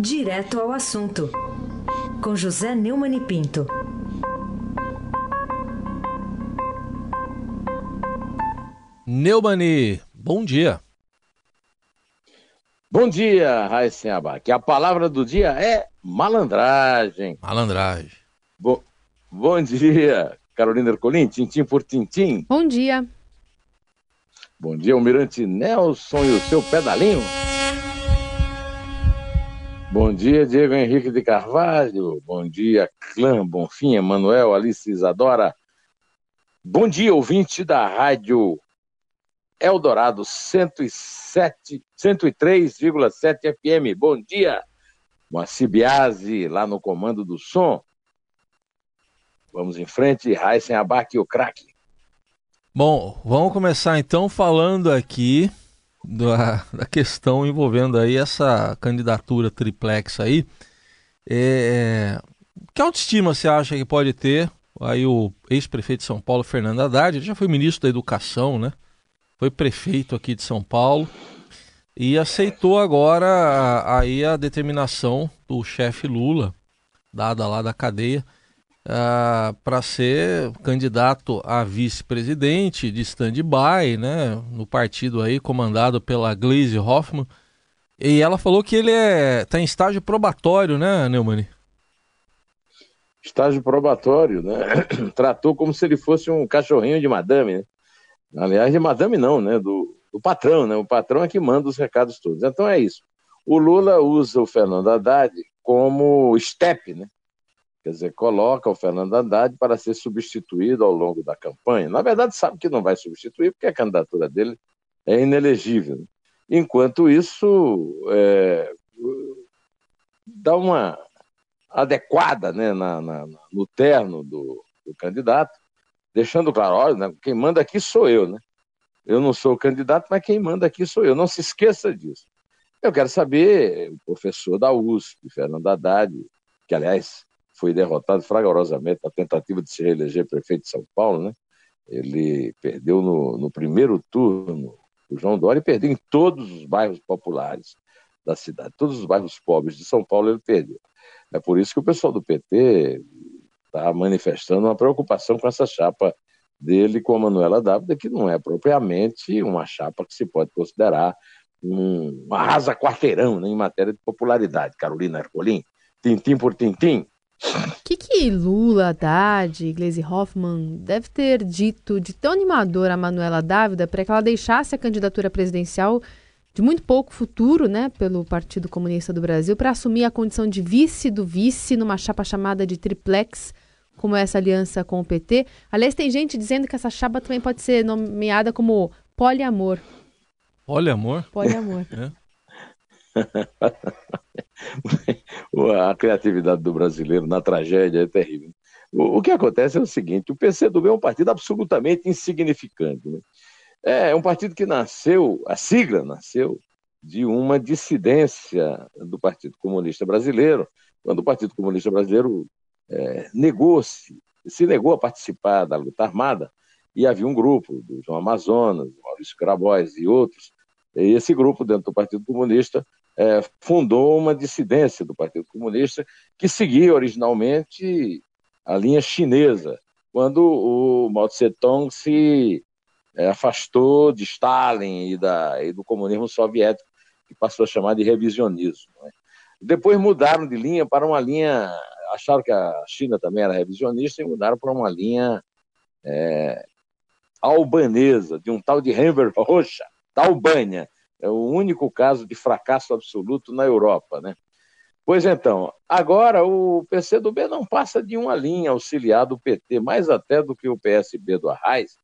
Direto ao assunto, com José Neumann e Pinto. Neumani, bom dia. Bom dia, Raíssen Abac. A palavra do dia é malandragem. Malandragem. Bo bom dia, Carolina Ercolim, tintim por tintim. Bom dia. Bom dia, Almirante Nelson e o seu pedalinho. Bom dia, Diego Henrique de Carvalho. Bom dia, Clã Bonfim, Emanuel, Alice Isadora. Bom dia, ouvinte da Rádio Eldorado 107, 103,7 FM. Bom dia, Moacir Biasi, lá no comando do som. Vamos em frente, Raíssen Abac e o craque. Bom, vamos começar então falando aqui da, da questão envolvendo aí essa candidatura triplex aí. É, que autoestima você acha que pode ter aí o ex-prefeito de São Paulo, Fernando Haddad, ele já foi ministro da Educação, né? Foi prefeito aqui de São Paulo e aceitou agora aí a determinação do chefe Lula, dada lá da cadeia, ah, para ser candidato a vice-presidente de stand-by, né, no partido aí comandado pela Glaze Hoffman. E ela falou que ele é tá em estágio probatório, né, Neumann? Estágio probatório, né? Tratou como se ele fosse um cachorrinho de madame, né? Aliás, de madame não, né? Do, do patrão, né? O patrão é que manda os recados todos. Então é isso. O Lula usa o Fernando Haddad como step, né? Quer dizer, coloca o Fernando Haddad para ser substituído ao longo da campanha. Na verdade, sabe que não vai substituir, porque a candidatura dele é inelegível. Enquanto isso, é, dá uma adequada né, na, na, no terno do, do, candidato, deixando claro, olha, né, quem manda aqui sou eu, né? Eu não sou o candidato, mas quem manda aqui sou eu. Não se esqueça disso. Eu quero saber, o professor da USP, Fernando Haddad, que, aliás, foi derrotado fragorosamente na tentativa de se reeleger prefeito de São Paulo, né? Ele perdeu no, no primeiro turno o João Dória e perdeu em todos os bairros populares da cidade, todos os bairros pobres de São Paulo ele perdeu. É por isso que o pessoal do PT está manifestando uma preocupação com essa chapa dele com a Manuela Dávila, que não é propriamente uma chapa que se pode considerar um arrasa quarteirão né, em matéria de popularidade. Carolina Ercolim, tintim por tintim, o que, que Lula, Haddad, Gleisi Hoffmann deve ter dito de tão animador a Manuela Dávida para que ela deixasse a candidatura presidencial de muito pouco futuro, né, pelo Partido Comunista do Brasil, para assumir a condição de vice do vice numa chapa chamada de triplex, como essa aliança com o PT. Aliás, tem gente dizendo que essa chapa também pode ser nomeada como poliamor. Poliamor? Poliamor. é. a criatividade do brasileiro na tragédia é terrível. O, que acontece é o seguinte: o PCdoB é um partido absolutamente insignificante. Né? É, é um partido que nasceu, a sigla nasceu de uma dissidência do Partido Comunista Brasileiro, quando o Partido Comunista Brasileiro é, negou-se, se negou a participar da luta armada, e havia um grupo do João Amazonas, Maurício Grabois e outros, e esse grupo dentro do Partido Comunista é, fundou uma dissidência do Partido Comunista que seguia originalmente a linha chinesa, quando o Mao Tse-tung se é, afastou de Stalin e, da, e, do comunismo soviético, que passou a chamar de revisionismo. Né? Depois mudaram de linha para uma linha, acharam que a China também era revisionista e mudaram para uma linha é, albanesa, de um tal de Enver Rocha, da Albânia, é o único caso de fracasso absoluto na Europa, né? Pois então, agora o PCdoB não passa de uma linha auxiliar do PT, mais até do que o PSB do Arraes.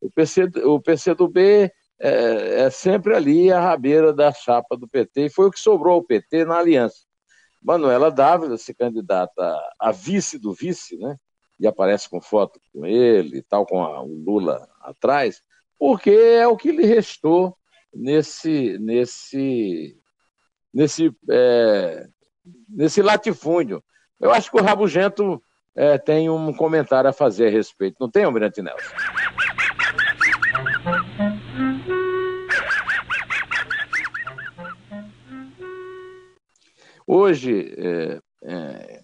O, PC, o PCdoB é, é sempre ali a rabeira da chapa do PT, e foi o que sobrou ao PT na aliança. Manuela Dávila se candidata a vice do vice, né? E aparece com foto com ele e tal, com a, o Lula atrás, porque é o que lhe restou nesse, nesse, nesse, é, nesse latifúndio. Eu acho que o Rabugento é, tem um comentário a fazer a respeito. Não tem, Almirante Nelson? Hoje, é, é...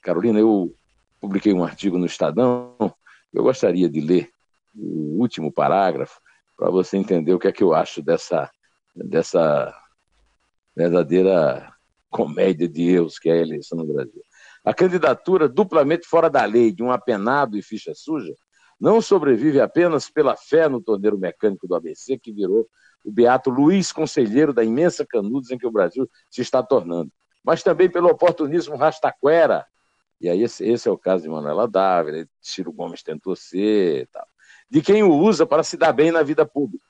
Carolina, eu publiquei um artigo no Estadão, eu gostaria de ler o último parágrafo para você entender o que é que eu acho dessa, dessa verdadeira comédia de erros que é a eleição no Brasil. A candidatura duplamente fora da lei de um apenado e ficha suja não sobrevive apenas pela fé no torneiro mecânico do ABC, que virou o beato Luiz Conselheiro da imensa canudos em que o Brasil se está tornando, mas também pelo oportunismo rastaquera. E aí esse, esse é o caso de Manuela Dávila, Ciro Gomes tentou ser, tal, de quem o usa para se dar bem na vida pública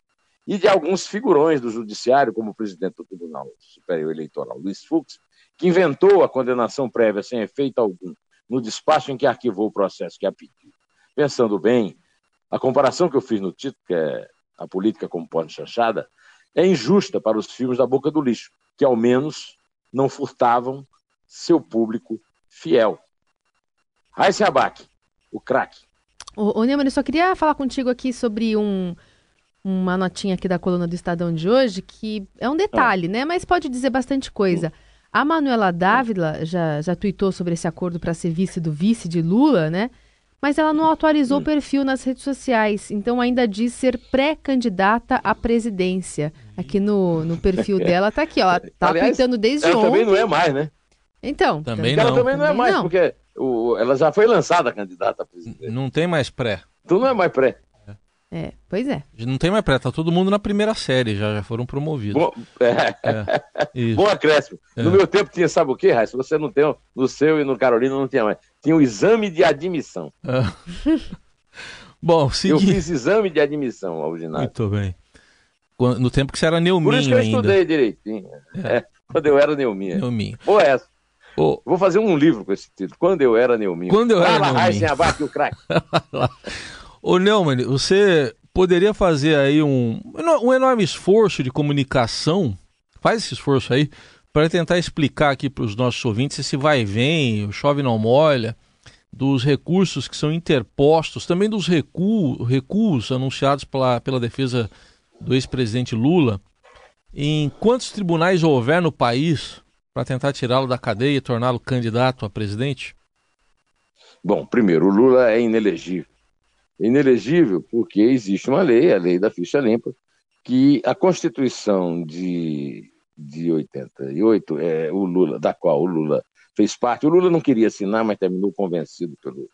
e de alguns figurões do judiciário, como o presidente do Tribunal Superior Eleitoral, Luiz Fux, que inventou a condenação prévia sem efeito algum no despacho em que arquivou o processo que a pediu. Pensando bem, a comparação que eu fiz no título, que é a política como porta chanchada, é injusta para os filhos da boca do lixo, que ao menos não furtavam seu público fiel. Raíssa Abac, o craque. Ô, ô Neumann, eu só queria falar contigo aqui sobre um, uma notinha aqui da coluna do Estadão de hoje, que é um detalhe, ah. né? Mas pode dizer bastante coisa. A Manuela Dávila já, já tuitou sobre esse acordo para ser vice do vice de Lula, né? Mas ela não atualizou o perfil nas redes sociais, então ainda diz ser pré-candidata à presidência. Aqui no, no perfil dela tá aqui, ó. Tá Aliás, tuitando desde ela ontem. também não é mais, né? Então. Também não. Ela também não é mais, não. porque o, ela já foi lançada candidata a presidente. Não tem mais pré. Tu não é mais pré. É, pois é. Não tem mais pré, tá todo mundo na primeira série, já, já foram promovidos. Bom, é. É, Bom acréscimo. É. No meu tempo tinha, sabe o que, Raíssa? Você não tem, no seu e no Carolina não tinha mais. Tinha o exame de admissão. É. Bom, segui... Eu fiz exame de admissão ao ginásio. Muito bem. No tempo que você era neuminho Por isso que eu ainda. estudei direitinho. É. é. quando eu era neuminha. Neuminho. Boa essa. Oh. Vou fazer um livro com esse título. Quando eu era neuminho. Quando eu era Fala, neuminho. Raíssa, o craque. Ô Neumann, você poderia fazer aí um, um enorme esforço de comunicação, faz esse esforço aí, para tentar explicar aqui para os nossos ouvintes esse vai e vem, chove não molha, dos recursos que são interpostos, também dos recu recuos anunciados pela, pela defesa do ex-presidente Lula. Em quantos tribunais houver no país para tentar tirá-lo da cadeia e torná-lo candidato a presidente? Bom, primeiro, o Lula é inelegível inelegível porque existe uma lei, a lei da ficha limpa, que a Constituição de, de 88, é, o Lula, da qual o Lula fez parte, o Lula não queria assinar, mas terminou convencido pelo,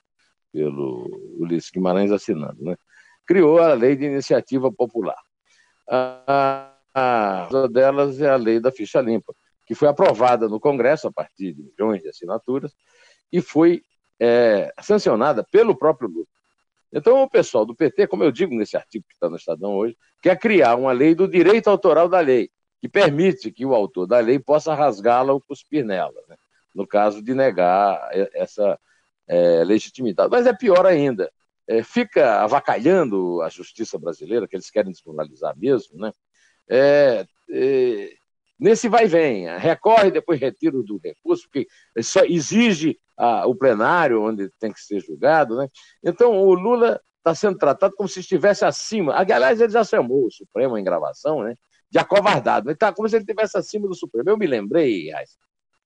pelo Ulisses Guimarães assinando, né? criou a lei de iniciativa popular. A, a delas é a lei da ficha limpa, que foi aprovada no Congresso a partir de milhões de assinaturas e foi é, sancionada pelo próprio Lula. Então, o pessoal do PT, como eu digo nesse artigo que está no Estadão hoje, quer criar uma lei do direito autoral da lei, que permite que o autor da lei possa rasgá-la ou cuspir nela, né? no caso de negar essa é, legitimidade. Mas é pior ainda, é, fica avacalhando a justiça brasileira, que eles querem desmoralizar mesmo, né? É, é nesse vai vem, recorre, depois retira do recurso, porque só exige a, o plenário, onde tem que ser julgado. Né? Então, o Lula está sendo tratado como se estivesse acima. Aliás, ele já chamou o Supremo em gravação né, de acovardado. Está como se ele estivesse acima do Supremo. Eu me lembrei,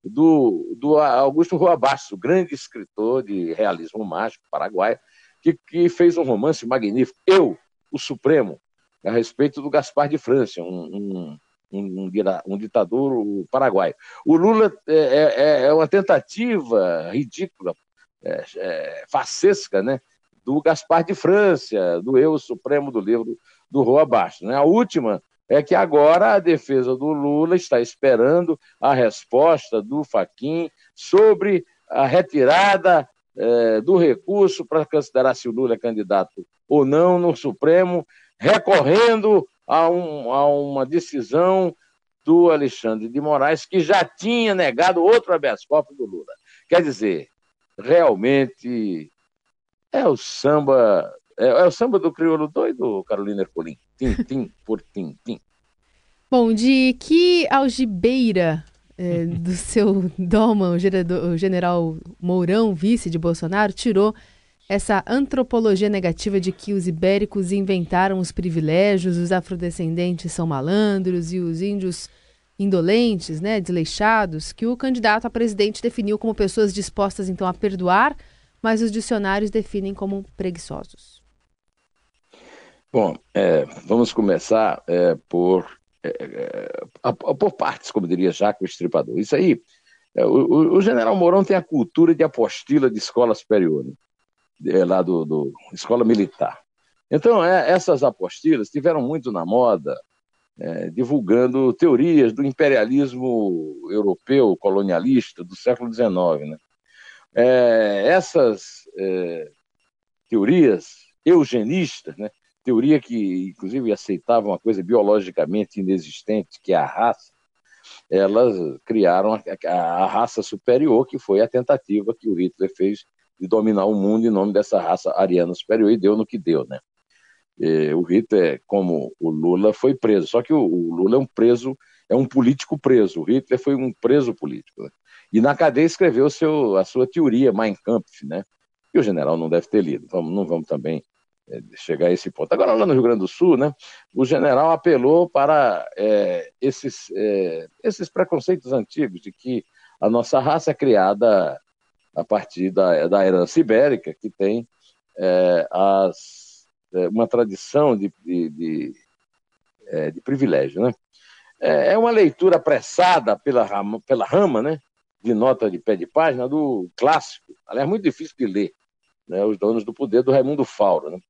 do, do Augusto Rua Bastos, grande escritor de realismo mágico paraguaio, que, que fez um romance magnífico, Eu, o Supremo, a respeito do Gaspar de França, um, um um, um, ditador paraguaio. O Lula é, é, é, é uma tentativa ridícula, é, é, facesca, né, do Gaspar de França, do eu supremo do livro do Rua Bastos. Né? A última é que agora a defesa do Lula está esperando a resposta do Faquin sobre a retirada é, do recurso para considerar se o Lula é candidato ou não no Supremo, recorrendo a, um, a uma decisão do Alexandre de Moraes, que já tinha negado outro habeas corpus do Lula. Quer dizer, realmente é o samba, é, é o samba do crioulo doido, Carolina Ercolim. Tim, tim, por tim, tim. Bom, de que algibeira é, do seu doma, o general Mourão, vice de Bolsonaro, tirou essa antropologia negativa de que os ibéricos inventaram os privilégios, os afrodescendentes são malandros e os índios indolentes, né, desleixados, que o candidato a presidente definiu como pessoas dispostas então a perdoar, mas os dicionários definem como preguiçosos. Bom, é, vamos começar é, por, é, é por partes, como diria Jacques Estripador. Isso aí, é, o, o, general Mourão tem a cultura de apostila de escola superior, né? É, lá do, do, escola militar. Então, essas apostilas tiveram muito na moda é, divulgando teorias do imperialismo europeu colonialista do século XIX. Né? É, essas é, teorias eugenistas, né? teoria que inclusive aceitava uma coisa biologicamente inexistente, que é a raça, elas criaram a, a, a raça superior, que foi a tentativa que o Hitler fez de dominar o mundo em nome dessa raça ariana superior, e deu no que deu, né? É, o Hitler, como o Lula, foi preso. Só que o, o, Lula é um preso, é um político preso. O Hitler foi um preso político. Né? E na cadeia escreveu seu, a sua teoria, Mein Kampf, né? E o general não deve ter lido. Vamos, não vamos também é, chegar a esse ponto. Agora, lá no Rio Grande do Sul, né, o general apelou para é, esses, é, esses preconceitos antigos de que a nossa raça é criada a partir da, da herança ibérica, que tem é, as é, uma tradição de, de, de, é, de privilégio. Né? É, é uma leitura apressada pela rama, pela rama né? de nota de pé de página do clássico, aliás, muito difícil de ler, né? Os Donos do Poder, do Raimundo Fauro. Né?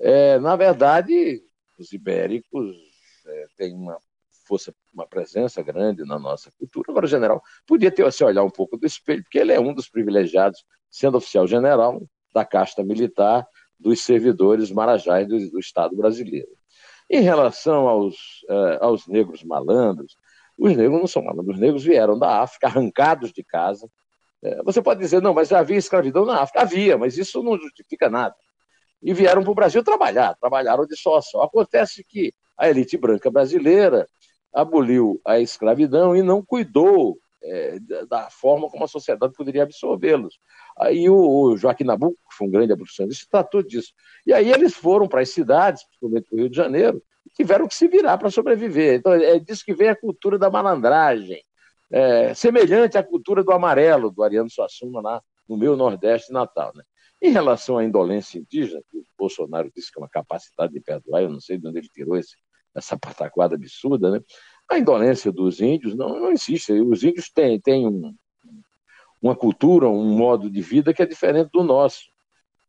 É, na verdade, os ibéricos é, têm uma força, uma presença grande na nossa cultura. Agora, o general podia ter se olhar um pouco do espelho, porque ele é um dos privilegiados, sendo oficial general da casta militar, dos servidores marajás do, do Estado brasileiro. Em relação aos, uh, aos negros malandros, os negros não são malandros, os negros vieram da África, arrancados de casa. É, você pode dizer, não, mas havia escravidão na África. Havia, mas isso não justifica nada. E vieram para o Brasil trabalhar, trabalharam de só a só. Acontece que a elite branca brasileira aboliu a escravidão e não cuidou é, da forma como a sociedade poderia absorvê-los. Aí o, o, Joaquim Nabuco, que foi um grande abolicionista, tratou disso. E aí eles foram para as cidades, principalmente para o Rio de Janeiro, e tiveram que se virar para sobreviver. Então é disso que vem a cultura da malandragem, é, semelhante à cultura do amarelo, do Ariano Suassuna, lá no meu Nordeste natal. Né? Em relação à indolência indígena, que o Bolsonaro disse que é uma capacidade de perdoar, eu não sei de onde ele tirou esse, essa pataquada absurda, né? A indolência dos índios não, não existe. Os índios têm, têm um, uma cultura, um modo de vida que é diferente do nosso.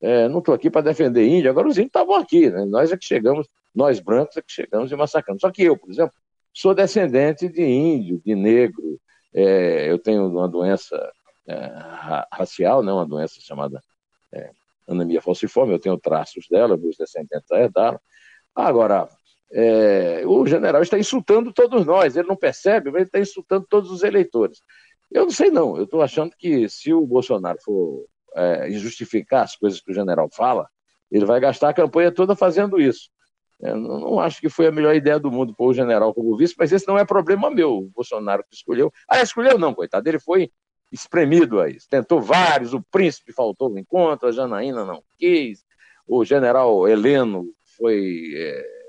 É, não estou aqui para defender índio, agora os índios estavam aqui, né? nós é que chegamos, nós brancos é que chegamos e massacramos. Só que eu, por exemplo, sou descendente de índio, de negro, é, eu tenho uma doença é, racial, né? uma doença chamada é, anemia falciforme, eu tenho traços dela, meus descendentes herdaram. Agora, é, o general está insultando todos nós, ele não percebe, mas ele está insultando todos os eleitores. Eu não sei não, eu estou achando que se o Bolsonaro for é, as coisas que o general fala, ele vai gastar a campanha toda fazendo isso. Eu não, acho que foi a melhor ideia do mundo pôr o general como vice, mas esse não é problema meu, o Bolsonaro que escolheu. Ah, escolheu não, coitado, ele foi espremido a isso. Tentou vários, o príncipe faltou no encontro, a Janaína não quis, o general Heleno foi... É,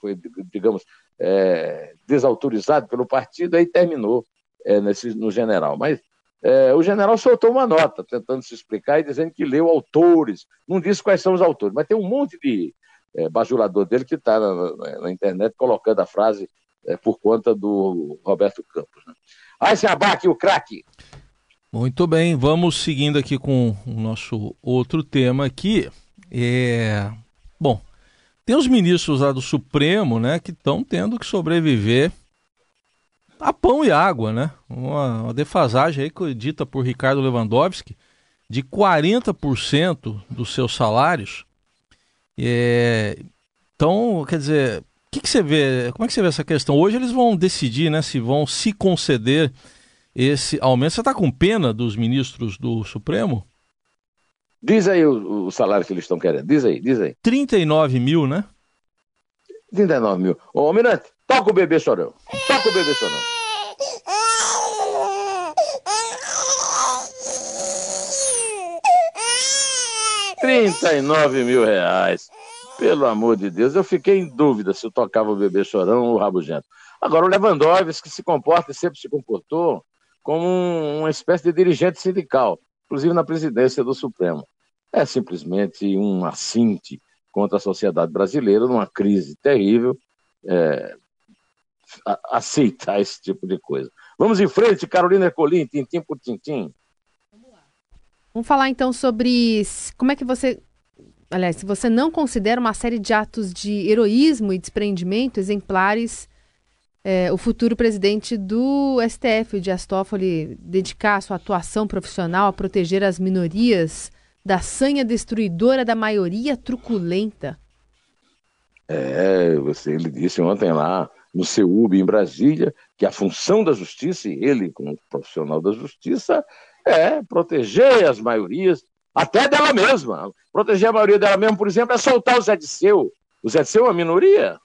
foi, digamos, é, desautorizado pelo partido, aí terminou é, nesse, no general. Mas é, o general soltou uma nota tentando se explicar e dizendo que leu autores, não disse quais são os autores, mas tem um monte de é, bajulador dele que está na, na, na, internet colocando a frase é, por conta do Roberto Campos. Né? Aí se abaque o craque! Muito bem, vamos seguindo aqui com o nosso outro tema aqui. É... Bom, tem os ministros lá do Supremo, né, que estão tendo que sobreviver a pão e água, né? Uma, uma defasagem aí dita por Ricardo Lewandowski de 40% dos seus salários. É, então, quer dizer, que, que, você vê? Como é que você vê essa questão? Hoje eles vão decidir, né, se vão se conceder esse aumento. Você está com pena dos ministros do Supremo? Diz aí o, o, salário que eles estão querendo. Diz aí, diz aí. 39 mil, né? 39 mil. Ô, Almirante, toca o bebê chorão. Toca o bebê chorão. Trinta e nove mil reais. Pelo amor de Deus, eu fiquei em dúvida se eu tocava o bebê chorão ou o rabugento. Agora, o Lewandowski se comporta e sempre se comportou como uma espécie de dirigente sindical, inclusive na presidência do Supremo. É simplesmente um assinte contra a sociedade brasileira numa crise terrível, é, aceitar esse tipo de coisa. Vamos em frente, Carolina Ercolim, tintim por tintim. Vamos falar então sobre como é que você. Aliás, se você não considera uma série de atos de heroísmo e desprendimento exemplares é, o futuro presidente do STF, o Dias Toffoli, dedicar sua atuação profissional a proteger as minorias da sanha destruidora da maioria truculenta. É, você, ele disse ontem lá no CEUB em Brasília que a função da justiça, e ele como profissional da justiça, é proteger as maiorias, até dela mesma. Proteger a maioria dela mesma, por exemplo, é soltar o Zé Disseu. O Zé Disseu é uma minoria.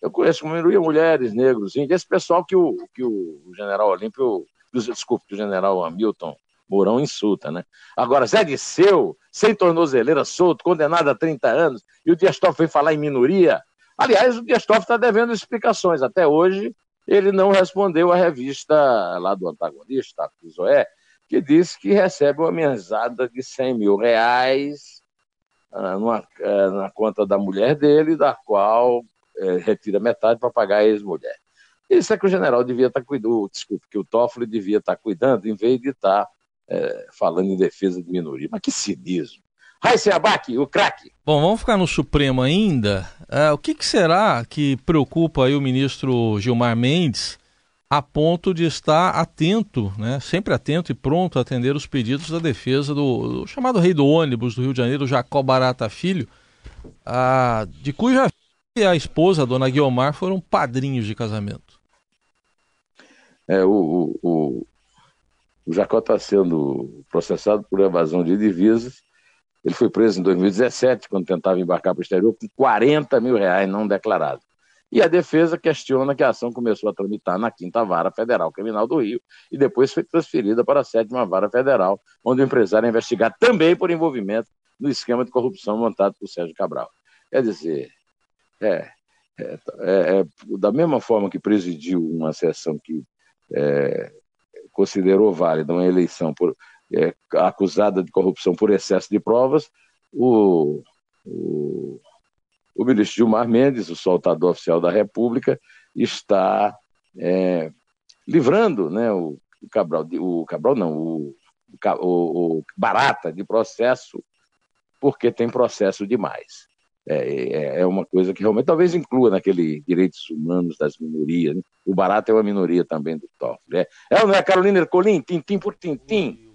Eu conheço uma minoria, mulheres, negros, índios, esse pessoal que o, que o general Olímpio, desculpe, que o general Hamilton Mourão insulta, né? Agora, Zé Disseu, sem tornozeleira, solto, condenado a 30 anos, e o Dias Toffoli foi falar em minoria. Aliás, o Dias Toffoli está devendo explicações. Até hoje, ele não respondeu à revista lá do antagonista, a Zoé, que disse que recebe uma mesada de 100 mil reais ah, ah, na conta da mulher dele, da qual eh, retira metade para pagar a ex-mulher. Isso é que o general devia estar tá cuidando, desculpe, que o Toffoli devia estar tá cuidando, em vez de estar tá, eh, falando em defesa de minoria. Mas que cinismo. Raíssa Abac, o craque. Bom, vamos ficar no Supremo ainda. Uh, o que, que, será que preocupa aí o ministro Gilmar Mendes a ponto de estar atento, né, sempre atento e pronto a atender os pedidos da defesa do, do chamado rei do ônibus do Rio de Janeiro, Jacó Barata Filho, uh, de cuja e a esposa, a dona Guiomar, foram padrinhos de casamento. É, o, o, o, Jacó está sendo processado por evasão de divisas ele foi preso em 2017, quando tentava embarcar para o exterior, com 40 mil reais não declarados. E a defesa questiona que a ação começou a tramitar na quinta vara federal criminal do Rio e depois foi transferida para a sétima vara federal, onde o empresário é investigado também por envolvimento no esquema de corrupção montado por Sérgio Cabral. Quer dizer, é, é, é, é da mesma forma que presidiu uma sessão que é, considerou válida uma eleição por é, acusada de corrupção por excesso de provas, o, o, o ministro Gilmar Mendes, o soltador oficial da República, está é, livrando né, o, o, Cabral, o Cabral não, o, o, o Barata de processo, porque tem processo demais. É, é, é, uma coisa que realmente talvez inclua naquele direitos humanos das minorias. Né? O Barata é uma minoria também do Toffoli. É, é não é Carolina Ercolim? Tintim por tintim.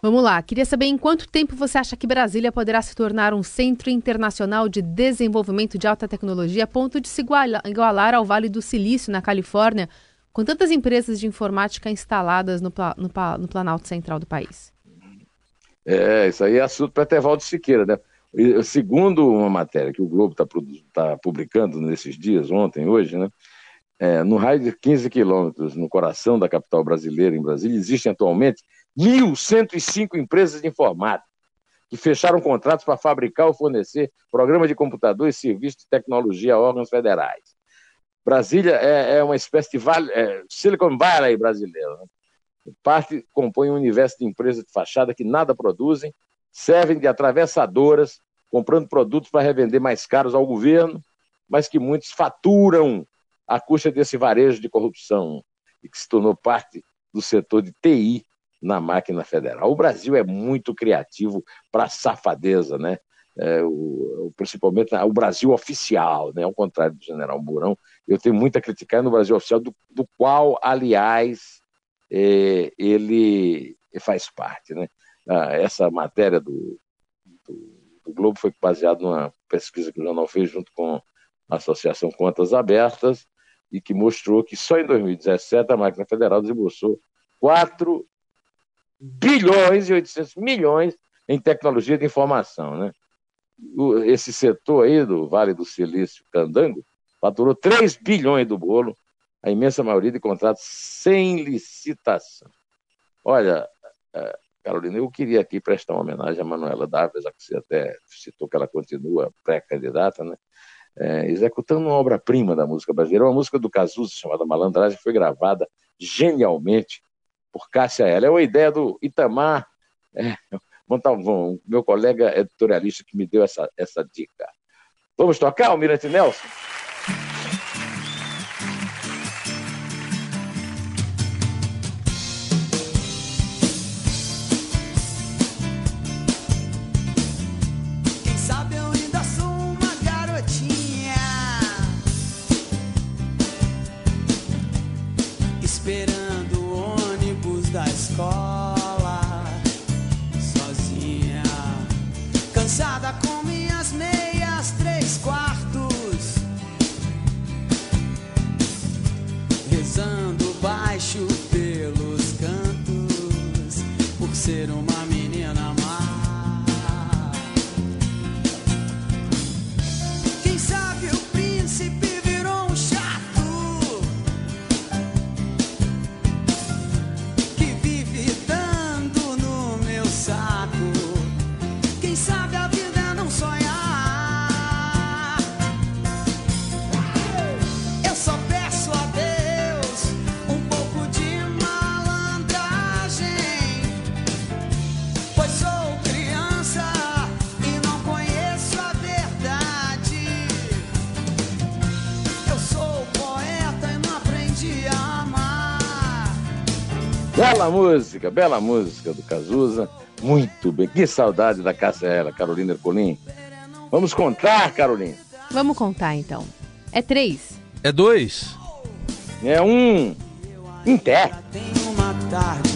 Vamos lá, queria saber em quanto tempo você acha que Brasília poderá se tornar um centro internacional de desenvolvimento de alta tecnologia a ponto de se igualar ao Vale do Silício, na Califórnia, com tantas empresas de informática instaladas no, no, no Planalto Central do país? É, isso aí é assunto para Etevaldo Siqueira, né? Segundo uma matéria que o Globo está tá publicando nesses dias, ontem, hoje, né? É, no raio de 15 quilômetros, no coração da capital brasileira, em Brasília, existem atualmente 1.105 empresas de informática que fecharam contratos para fabricar ou fornecer programas de computador e serviços de tecnologia a órgãos federais. Brasília é, é uma espécie de vale, é, Silicon Valley brasileiro. Né? Parte compõe um universo de empresas de fachada que nada produzem, servem de atravessadoras, comprando produtos para revender mais caros ao governo, mas que muitos faturam à custa desse varejo de corrupção e que se tornou parte do setor de TI na máquina federal. O Brasil é muito criativo para safadeza, né? É, o, principalmente o Brasil oficial, né? ao contrário do general Mourão, eu tenho muito a criticar no Brasil oficial, do, do qual, aliás, é, ele faz parte. Né? Ah, essa matéria do, do, do, Globo foi baseada numa pesquisa que o jornal fez junto com a Associação Contas Abertas e que mostrou que só em 2017 a máquina federal desembolsou 4 bilhões e 800 milhões em tecnologia de informação. Né? esse setor aí do Vale do Silício Candango faturou 3 bilhões do bolo, a imensa maioria de contratos sem licitação. Olha, é, Carolina, eu queria aqui prestar uma homenagem a Manuela Dávila, que você até citou que ela continua pré-candidata, né? é, executando uma obra-prima da música brasileira, uma música do Cazuza chamada Malandragem, foi gravada genialmente por Cássia Ela. É uma ideia do Itamar é, Montalvão, meu colega editorialista que me deu essa, essa dica. Vamos tocar, Almirante Nelson? ser uma Bela música, bela música do Cazuza. Muito bem. Que saudade da Cássia Ela, Carolina Ercolim. Vamos contar, Carolina? Vamos contar então. É três. É dois. É um. Em pé. Tem uma tarde